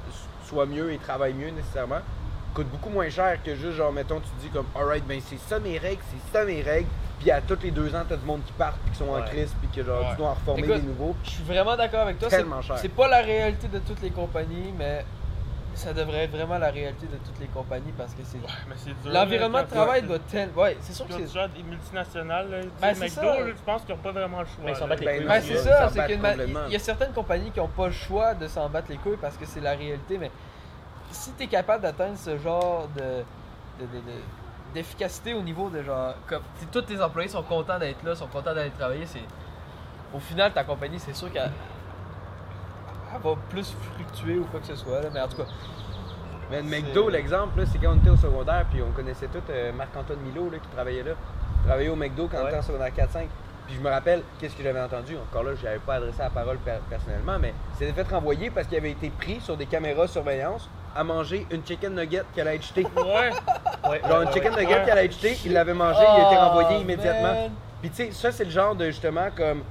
soit mieux et travaille mieux nécessairement. Coûte beaucoup moins cher que juste, genre, mettons, tu te dis comme, alright, ben c'est ça mes règles, c'est ça mes règles, puis à tous les deux ans, t'as du monde qui part, puis qui sont en Ouais. crise, puis que genre, Ouais. tu dois en reformer Écoute, des nouveaux. Je suis vraiment d'accord avec toi. C'est- Tellement cher. C'est pas la réalité de toutes les compagnies, mais ça devrait être vraiment la réalité de toutes les compagnies parce que c'est. Ouais, mais c'est dur. L'environnement là, de quand travail tu- doit tellement. Ouais, c'est sûr que Quand tu c'est. des multinationales, là, tu Ben, c'est McDo, ça. là, je pense qu'ils n'ont pas vraiment le choix. Mais ils s'en là. battent les Ben, couilles. C'est. Ils ça, s'en c'est battent qu'il complètement. y a certaines compagnies qui n'ont pas le choix de s'en battre les couilles parce que c'est la réalité, mais si tu es capable d'atteindre ce genre de, de- de- de- d'efficacité au niveau de genre. Comme, tous tes employés sont contents d'être là, sont contents d'aller travailler, c'est. Au final, ta compagnie, c'est sûr qu'elle elle va plus fluctuer ou quoi que ce soit, là, mais en tout cas. Mais le McDo, l'exemple, là, c'est quand on était au secondaire, puis on connaissait tous euh, Marc-Antoine Milo là, qui travaillait là. Il travaillait au McDo quand on Ouais. était en secondaire 4-5. Puis je me rappelle, qu'est-ce que j'avais entendu, encore là, je n'avais pas adressé la parole per- personnellement, mais il s'était fait renvoyer parce qu'il avait été pris sur des caméras de surveillance à manger une chicken nugget qu'elle a jetée. Ouais, Ouais, Genre ouais, une chicken ouais. nugget Ouais. qu'elle a jetée, il l'avait mangé, il a été Oh, renvoyé immédiatement. man, Puis tu sais, ça c'est le genre de justement comme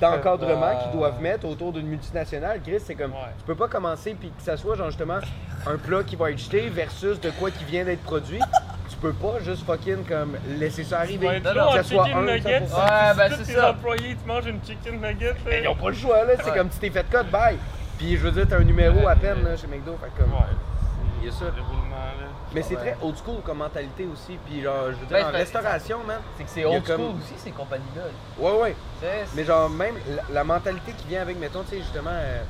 d'encadrement qu'ils doivent mettre autour d'une multinationale. Chris, c'est comme, Ouais. tu peux pas commencer puis que ça soit genre justement un plat qui va être jeté versus de quoi qui vient d'être produit. Tu peux pas juste fucking comme laisser ça tu arriver. être Non, ça soit chicken un, nugget. ça si Ouais, ben, c'est tes ça. employés te mangent une chicken nugget. Mais ils ont pas le choix là, c'est Ouais. comme si t'es fait cut, bye. Puis je veux dire, t'as un numéro à peine là, chez McDo, fait comme. Ouais. Il y a ça. Mais c'est Ouais. très old school comme mentalité aussi. Puis genre, je veux dire, Ben, en c'est- restauration, man. C'est que c'est Il y a old school comme- aussi, ces compagnies-là. Ouais, ouais. Mais genre, même la, la mentalité qui vient avec, mettons, tu sais, justement, euh,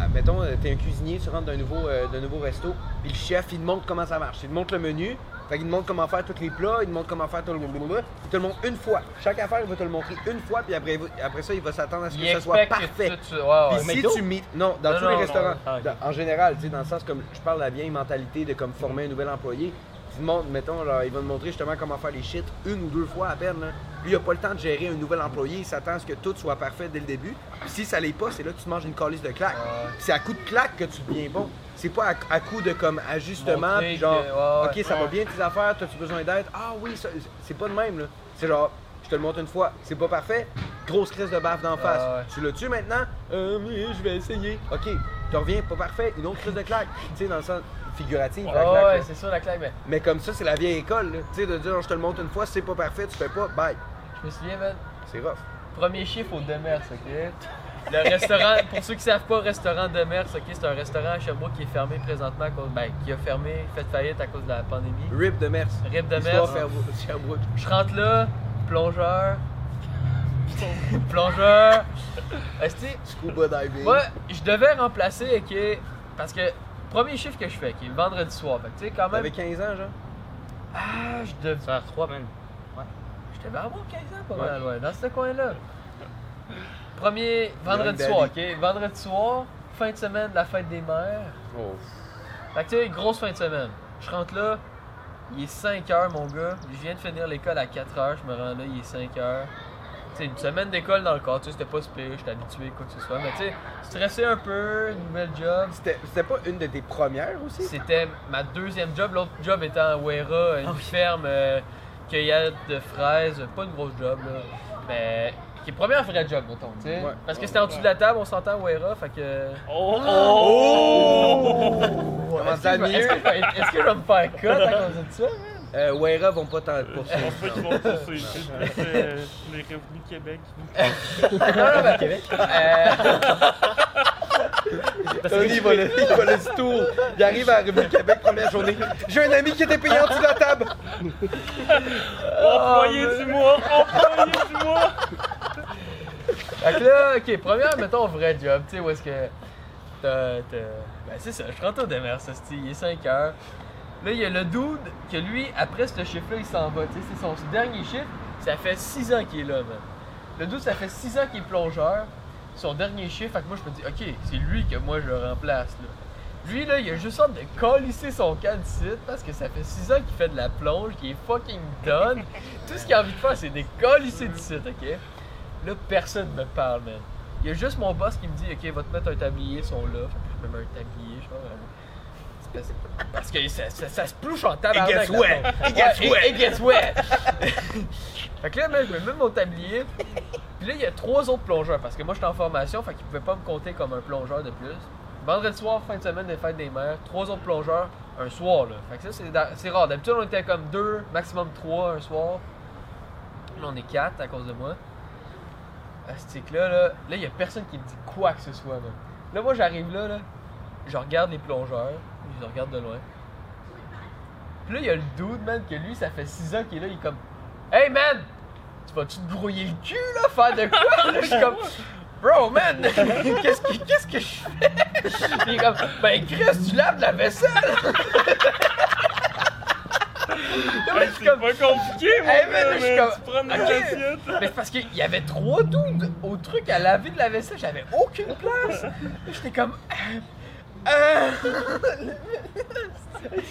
ah, mettons, euh, t'es un cuisinier, tu rentres d'un nouveau, euh, nouveau resto, puis le chef, il te montre comment ça marche. Il te montre le menu, fait qu'il te montre comment faire tous les plats, il te montre comment faire tout le. Il te le montre une fois. Chaque affaire, il va te le montrer une fois, puis après, il après ça, il va s'attendre à ce que il ça soit parfait. ouais, ouais. Puis si tu mis. Non, dans Non, tous non, les non, restaurants. ah, en général, tu sais, dans le sens comme je parle de la vieille mentalité de comme former un nouvel employé. Tu te montres, mettons, genre, il va te montrer justement comment faire les shit une ou deux fois à peine. Là. Lui, il a pas le temps de gérer un nouvel employé, il s'attend à ce que tout soit parfait dès le début. Puis si ça l'est pas, c'est là que tu te manges une calice de claque. Ouais. C'est à coup de claque que tu deviens bon. C'est pas à, à coup de comme ajustement, Montrer puis genre, que- ouais, ouais. ok, ça va bien tes affaires, t'as-tu besoin d'aide? Ah oui, c'est pas de même là. C'est genre, je te le montre une fois, c'est pas parfait, grosse crise de baffe d'en face. ouais. Tu l'as tu maintenant? Euh, oui, je vais essayer. Ok, tu reviens, pas parfait, une autre crise de claque. Tu sais, dans le sens figuratif, la claque, ouais, c'est ça la claque, mais Mais comme ça, c'est la vieille école. Tu sais, de dire, je te le montre une fois, c'est pas parfait, tu fais pas, bye. Je me souviens, man, C'est rough. premier chiffre au Demers, ok? Le restaurant, pour ceux qui savent pas, restaurant Demers, ok, c'est un restaurant à Sherbrooke qui est fermé présentement, à cause, ben, qui a fermé, fait faillite à cause de la pandémie. Rip de Mers. Rip de Histoire Mers. Sherbrooke-. Je rentre là, plongeur. plongeur. Est-ce que, Scuba diving. moi, je devais remplacer, ok, parce que premier chiffre que je fais, qui est le vendredi soir, fait que tu sais, quand même. T'avais 15 ans, genre? Ah, je devais. Ça a 3, man. Je devais avoir 15 ans, pas Ouais. mal, ouais, dans ce coin-là. Premier vendredi soir, ok? Vendredi soir, fin de semaine de la fête des mères. Oh. Fait que tu sais, grosse fin de semaine. Je rentre là, il est 5 heures, mon gars. Je viens de finir l'école à 4 heures, je me rends là, il est 5 heures. Tu sais, une semaine d'école dans le corps, tu sais, c'était pas si pire, j'étais habitué, quoi que ce soit. Mais tu sais, stressé un peu, nouvelle job. C'était pas une de tes premières aussi? C'était ma deuxième job. L'autre job était en Wera, une ferme euh, cueillette de fraises. Pas une grosse job, là. Mais qui est première vraie job, mettons, tu sais. Ouais. Parce que c'était en dessous de la table, on s'entend Wera, fait que. Oh! oh! Comment Est-ce ça, que, est-ce que je vais- est-ce que je vais me faire cut à cause de ça, man? Euh, Wera vont pas t'en Je pense poursuivre. pas qu'ils vont poursuivre. C'est euh, les revenus Québec. non, non, mais. Québec? Euh, Tony, il va le, il va le tour. Il arrive à Revenu Québec, première journée. J'ai un ami qui était payé en dessous de la table. Employé du mois! Employé du mois! Fait que là, ok, première, mettons, vrai job, tu sais, où est-ce que. T'as. t'as- Ben, c'est ça, je rentre au Demers, ça, c'est- il est 5 heures. Là, il y a le dude que lui, après ce chiffre-là, il s'en va, tu sais, c'est son dernier chiffre. Ça fait 6 ans qu'il est là, man. Le dude, ça fait 6 ans qu'il est plongeur. Son dernier chiffre, fait que moi, je me dis, ok, c'est lui que moi, je remplace, là. Lui, là, il a juste hâte de colisser son camp de site parce que ça fait 6 ans qu'il fait de la plonge, qu'il est fucking done. Tout ce qu'il a envie de faire, c'est de colisser du site, ok? Là, personne me parle, man. Il y a juste mon boss qui me dit, ok, va te mettre un tablier, ils sont là. Fait que je me mets un tablier, genre. euh, parce- que ça, ça, ça se plouche en tabarnak. Fait que là, man, je me mets mon tablier. Puis là, il y a trois autres plongeurs. Parce que moi, j'étais en formation, fait qu'ils pouvaient pas me compter comme un plongeur de plus. Vendredi soir, fin de semaine des fêtes des mères, trois autres plongeurs un soir, là. Fait que ça, c'est rare. D'habitude, on était comme deux, maximum trois un soir. Là, on est quatre à cause de moi. C'est que là, là, là, il y a personne qui me dit quoi que ce soit, man. Là, moi, j'arrive là, là, je regarde les plongeurs, je les regarde de loin. Puis là, il y a le dude, man, que lui, ça fait 6 ans qu'il est là, il est comme Hey, man! Tu vas-tu te brouiller le cul, là, faire de quoi? Là, je suis comme Bro, man! Qu'est-ce que, qu'est-ce que je fais? Il est comme Ben, Chris, tu laves de la vaisselle! Suis c'est comme- pas compliqué, moi, Hey, man, comme- tu prends des Ok. assiettes. Mais parce qu'il y avait trois dudes au truc à laver de la vaisselle, j'avais aucune place. J'étais comme.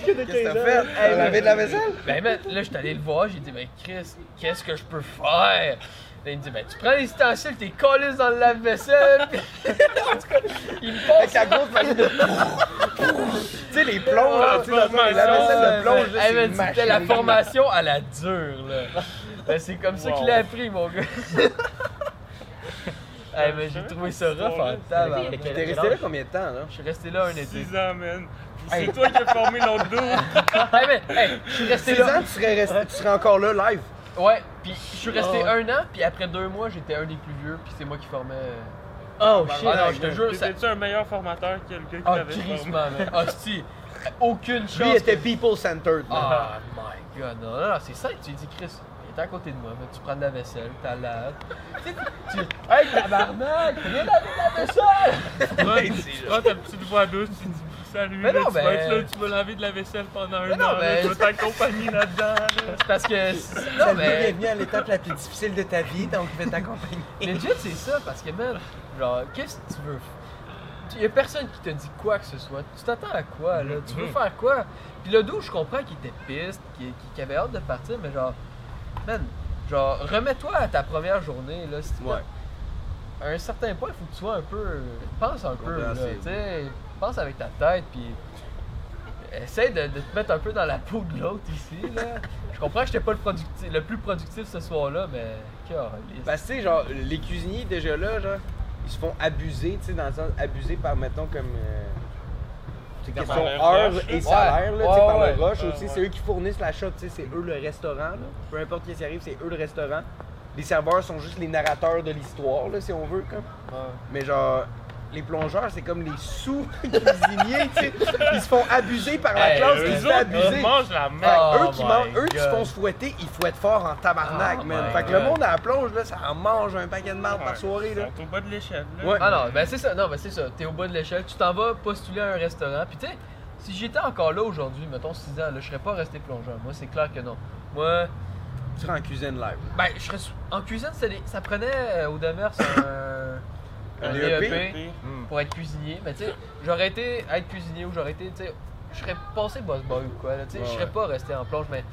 Qu'est-ce que t'as fait? T'as lavé de la vaisselle? Ben, man, là, j'étais allé le voir, j'ai dit, ben, Chris, qu'est-ce que je peux faire? Là, il me dit, ben, tu prends les ustensiles, t'es collé dans le lave-vaisselle. Puis- en tout cas, il me Avec passe. la grosse machine de. tu sais, les plombs, là, tu sais, dans le- la vaisselle de plonge, là, Hey, c'est man, une C'était la machine. formation à la dure, là. Ben, c'est comme ça Wow. qu'il a appris, mon gars. hey, mais j'ai trouvé ça rough en tabarnak. T'es resté là combien de temps, là? Je suis resté là un été. 6 ans, man. C'est toi qui as formé l'autre dos. hey, mais, hey, je suis resté 6 là. ans, tu serais, resté, tu serais encore là, live. Ouais, puis je suis resté Oh. un an, puis après deux mois, j'étais un des plus vieux, puis c'est moi qui formais. euh, Oh Ah shit! non, je te jure, ça. T'étais-tu un meilleur formateur que le gars qui Ah, l'avait formé? man. Hostie. Aucune chance. Lui, il que- était people-centered. man. Ah, my god, non, non, non, c'est ça, tu lui dis, Chris, est à côté de moi, mais tu prends de la vaisselle, t'as la. Tu tu. Hey, tabarnak, viens laver de la vaisselle! Tu prends ta petite voix douce, tu dis salut, Mais non, tu vas être là, tu vas laver de la vaisselle pendant un an, ben- je vais t'accompagner là-dedans. là. C'est parce que. Non, mais. bienvenue à l'étape la plus difficile de ta vie, donc je vais t'accompagner. Legit, c'est ça, parce que, man, genre, qu'est-ce que tu veux? Il y a personne qui te dit quoi que ce soit. Tu t'attends à quoi, là? Tu veux Mhm. faire quoi? Puis le dos, je comprends qu'il était piste, qu'il qu'il avait hâte de partir, mais genre, man, genre, remets-toi à ta première journée, là. Si tu Ouais. À un certain point, il faut que tu sois un peu. Pense un peu, là. Tu sais, pense avec ta tête, puis. Essaye de, de te mettre un peu dans la peau de l'autre ici, là. Je comprends que j'étais pas le, productif, le plus productif ce soir-là, mais. Parce que, tu sais, genre, les cuisiniers, déjà là, genre, ils se font abuser, tu sais, dans le sens, abuser par, mettons, comme. Euh, question heure et salaire, là, Ouais, par le rush aussi. C'est eux qui fournissent la sais, c'est eux le restaurant, là. Peu importe qui s'y arrive, c'est eux le restaurant. Les serveurs sont juste les narrateurs de l'histoire, là, si on veut, comme. Mais genre, les plongeurs, c'est comme les sous-cuisiniers, tu sais. Ils se font abuser par la Hey, classe Eux qui se fait autres, abuser. ils mangent la Fait merde. que Oh eux qui my mangent, eux qui se God. font se fouetter, ils fouettent fort en tabarnak, Oh man. my Fait que le God. monde à la plonge, là, ça en mange un paquet de marde par soirée, là. Ils sont au bas de l'échelle. là. Ouais. Ah non, ben c'est ça, non, ben c'est ça. T'es au bas de l'échelle, tu t'en vas postuler à un restaurant. Puis tu sais, si j'étais encore là aujourd'hui, mettons 6 ans, là, je serais pas resté plongeur. Moi, c'est clair que non. Moi, Tu seras en cuisine live. ben, je serais sou- en cuisine, des- ça prenait euh, au demeure Un un DEP? DEP pour être cuisinier. Mais tu sais, j'aurais été être cuisinier ou j'aurais été, tu sais, je serais passé boss boy ou quoi. Tu sais, Ouais, je serais ouais. pas resté en plonge, mais.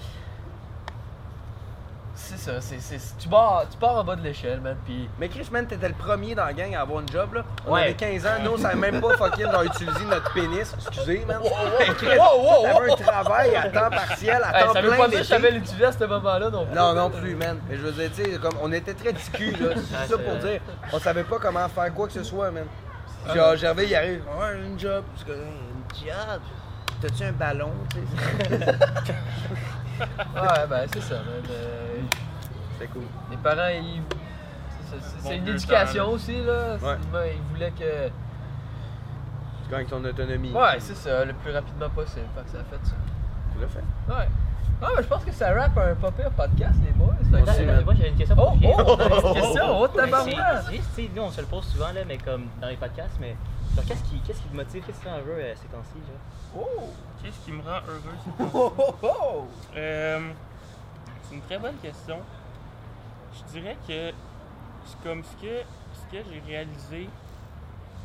C'est ça, c'est, c'est, tu, pars, tu pars en bas de l'échelle, man. Puis Mais Chris, man, t'étais le premier dans la gang à avoir une job, là. On Ouais. avait 15 ans, nous, on savait même pas fucking genre, utiliser notre pénis. Excusez, man. Chris, Wow, wow, t'avais un travail à temps partiel, à Hey, temps ça veut plein. pas dire que je l'été. savais l'utiliser à ce moment-là non plus. Non, non plus, man. Mais je veux dire, tu sais, comme on était très ticu, là. C'est Ah, ça c'est pour vrai. dire. On savait pas comment faire quoi que ce soit, man. Genre, Gervais, il arrive, ouais, job. Une job. T'as-tu un ballon, tu sais? Ouais, ben c'est ça, man. Euh, C'était cool. les parents, ils. C'est, une éducation temps, aussi, là. Ouais. Ils, voulaient que. Tu gagnes ton autonomie. Ouais, c'est ça, le plus rapidement possible. Fait que ça a fait ça. le fait? Ouais. Ah, mais je pense que ça rappe un pas pire podcast, les boys. Moi j'avais une question Oh, pour Julien. oh, t'avais une question, oh, tabarouette. c'est- c'est- tu sais, nous, on se le pose souvent, là, mais comme dans les podcasts, mais qu'est-ce qui, qu'est-ce qui te motive, qu'est-ce qui te rend heureux euh, ces temps-ci, genre? Oh! Qu'est-ce qui me rend heureux c'est pas- Oh, oh, oh! Euh, C'est une très bonne question. Je dirais que c'est comme ce que, ce que j'ai réalisé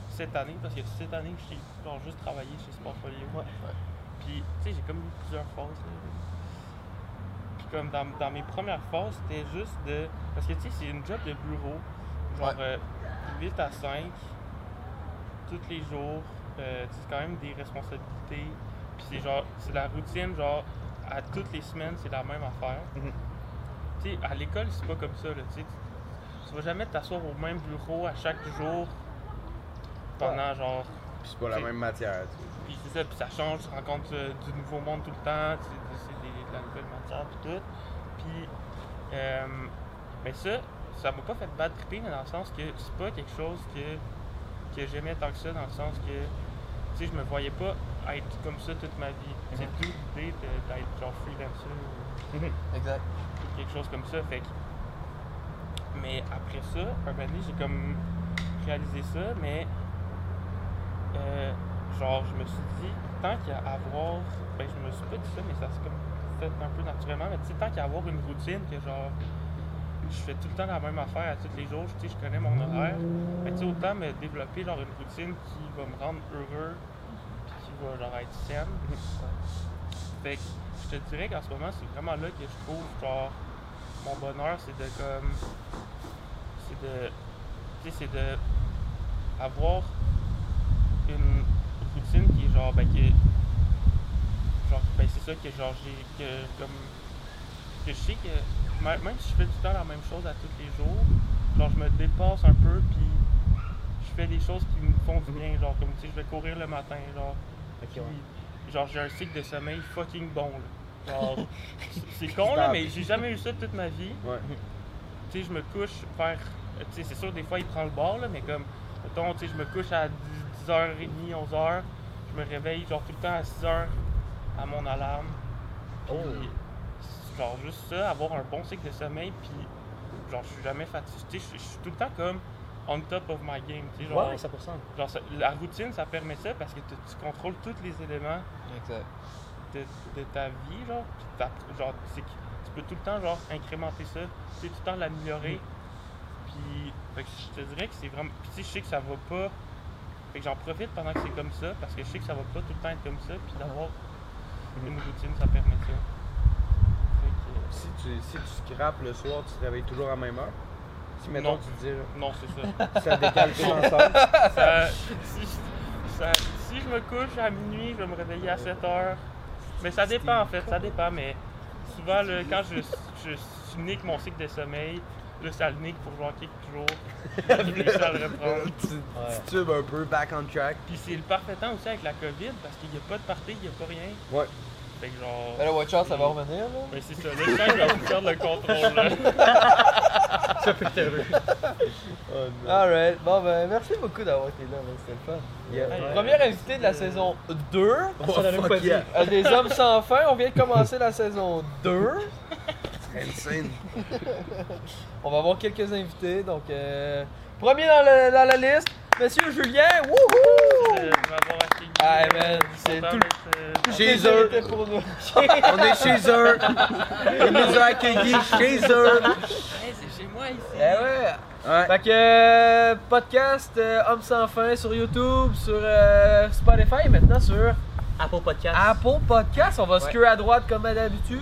cette année, parce que cette année, j'ai genre juste travaillé chez Sportfolio. Ouais. Puis, tu sais, j'ai comme eu plusieurs phases. Puis, comme dans, dans mes premières phases, c'était juste de. Parce que, tu sais, c'est une job de bureau, genre Ouais. euh, 8 à 5, tous les jours. Euh, c'est quand même des responsabilités. Puis, c'est genre, c'est la routine, genre, à toutes les semaines, c'est la même affaire. Mhm. Sais, à l'école, c'est pas comme ça, là. Tu sais, tu- vas jamais t'asseoir au même bureau à chaque jour pendant, genre, Puis c'est pas la C'est- même matière, tu sais. puis c'est ça, puis ça change, tu rencontres euh, du nouveau monde tout le temps, c'est de la nouvelle matière, puis tout. Puis, euh, mais ça, ça m'a pas fait bad tripper, mais dans le sens que c'est pas quelque chose que, que j'aimais tant que ça, dans le sens que, tu sais, je me voyais pas être comme ça toute ma vie. C'est Mhm. tout l'idée d'être genre freelancer ou Exact. Quelque chose comme ça. Fait que- Mais après ça, un moment donné, j'ai comme réalisé ça, mais euh, genre, je me suis dit, tant qu'à avoir. Ben, je me suis pas dit ça, mais ça s'est comme fait un peu naturellement, mais tu sais, tant qu'à avoir une routine, que genre, je fais tout le temps la même affaire à tous les jours, tu sais, je connais mon horaire. Fait que, tu sais, autant me développer genre une routine qui va me rendre heureux, puis qui va genre être saine. Fait que je te dirais qu'en ce moment, c'est vraiment là que je trouve genre mon bonheur, c'est de comme. C'est de. Tu sais, c'est de. Avoir une routine qui est genre. Ben, qui est. Genre, ben, c'est ça que genre j'ai. Que comme. Que je sais que. Même si je fais tout le temps la même chose à tous les jours, genre, je me dépasse un peu, puis je fais des choses qui me font du bien. Genre, comme tu sais, je vais courir le matin, genre. Ok, Puis, ouais. genre, j'ai un cycle de sommeil fucking bon, là. Genre, c'est- con, là, mais j'ai jamais eu ça toute ma vie. Ouais. Tu sais, je me couche vers. Tu sais, c'est sûr, des fois, il prend le bord, là, mais comme, mettons, tu sais, je me couche à 10, 10h30, 11h. Je me réveille, genre, tout le temps à 6h à mon alarme. Puis, Oh. genre, juste ça, avoir un bon cycle de sommeil, puis, genre, je suis jamais fatigué. Tu sais, je- suis tout le temps comme on top of my game, tu sais, genre. Ouais, 100%. Genre, ça- la routine, ça permet ça parce que tu, tu contrôles tous les éléments Exact. De, de ta vie, genre. Puis t'as- genre, c'est que tu peux tout le temps, genre, incrémenter ça. Tu sais, tout le temps l'améliorer. Puis, fait que je te dirais que c'est vraiment. Puis, tu sais, je sais que ça va pas. Fait que j'en profite pendant que c'est comme ça parce que je sais que ça va pas tout le temps être comme ça. Puis d'avoir une routine, ça permet ça. Fait que, euh, Si tu, si tu scrapes le soir, tu te réveilles toujours à la même heure? Si mettons Non. tu te dis, là, non, c'est ça. ça décale tout ensemble. ça, si, ça- si je me couche à minuit, je vais me réveiller à 7 heures. Mais ça dépend en fait, ça dépend. Mais souvent, là, quand je, je, je nique mon cycle de sommeil, là, ça le nique pour genre quelques jours. Puis je à le reprendre. tu titubes un peu, back on track. Puis c'est le parfait temps aussi avec la COVID parce qu'il n'y a pas de party, il n'y a pas rien. Ouais. Fait que genre. Watch out, ça va revenir, là. Mais c'est ça, sens que je vais perdre le contrôle. Là. Ça peut être heureux. Oh, non. Alright. Bon, ben, merci beaucoup d'avoir été là, man. C'était le fun. Yeah. Ouais. Premier invité de la saison 2. Ça, on a même fuck pas yeah. Euh, des hommes sans fin, on vient de commencer la saison 2. Insane. On va avoir quelques invités, donc euh, premier dans, le- dans la liste, Monsieur Julien, wouhou! Ah, man, c'est tout- euh, Chez eux. On est chez eux. Ils nous ont accueillis chez eux. Hey, c'est chez moi ici. Eh ouais. Ouais. Fait que euh, podcast euh, Homme sans fin sur YouTube, sur euh, Spotify et maintenant sur Apple Podcast. Apple Podcast. On va se Ouais. queue à droite comme d'habitude.